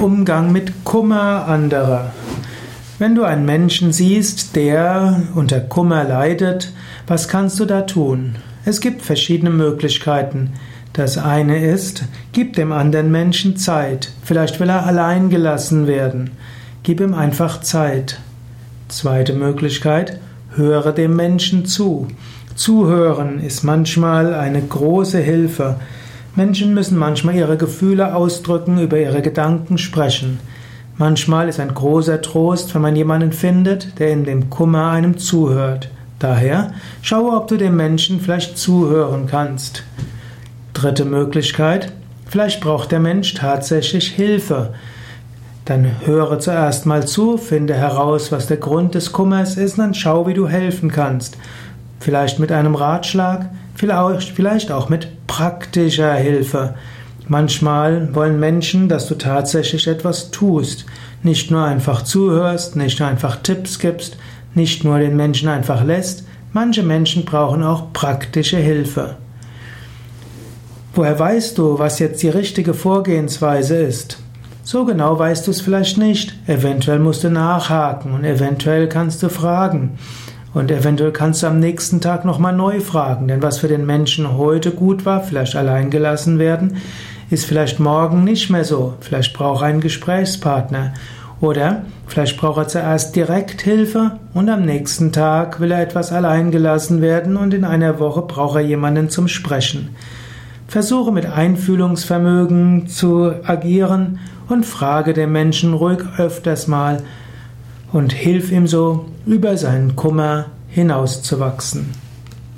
Umgang mit Kummer anderer. Wenn du einen Menschen siehst, der unter Kummer leidet, was kannst du da tun? Es gibt verschiedene Möglichkeiten. Das eine ist, gib dem anderen Menschen Zeit. Vielleicht will er allein gelassen werden. Gib ihm einfach Zeit. Zweite Möglichkeit, höre dem Menschen zu. Zuhören ist manchmal eine große Hilfe. Menschen müssen manchmal ihre Gefühle ausdrücken, über ihre Gedanken sprechen. Manchmal ist ein großer Trost, wenn man jemanden findet, der in dem Kummer einem zuhört. Daher schaue, ob du dem Menschen vielleicht zuhören kannst. Dritte Möglichkeit, vielleicht braucht der Mensch tatsächlich Hilfe. Dann höre zuerst mal zu, finde heraus, was der Grund des Kummers ist, und dann schau, wie du helfen kannst. Vielleicht mit einem Ratschlag, vielleicht auch mit praktischer Hilfe. Manchmal wollen Menschen, dass du tatsächlich etwas tust, nicht nur einfach zuhörst, nicht nur einfach Tipps gibst, nicht nur den Menschen einfach lässt. Manche Menschen brauchen auch praktische Hilfe. Woher weißt du, was jetzt die richtige Vorgehensweise ist? So genau weißt du es vielleicht nicht. Eventuell musst du nachhaken und eventuell kannst du fragen. Und eventuell kannst du am nächsten Tag nochmal neu fragen, denn was für den Menschen heute gut war, vielleicht allein gelassen werden, ist vielleicht morgen nicht mehr so. Vielleicht braucht er einen Gesprächspartner. Oder vielleicht braucht er zuerst direkt Hilfe und am nächsten Tag will er etwas allein gelassen werden und in einer Woche braucht er jemanden zum Sprechen. Versuche mit Einfühlungsvermögen zu agieren und frage den Menschen ruhig öfters mal, und hilf ihm so, über seinen Kummer hinauszuwachsen.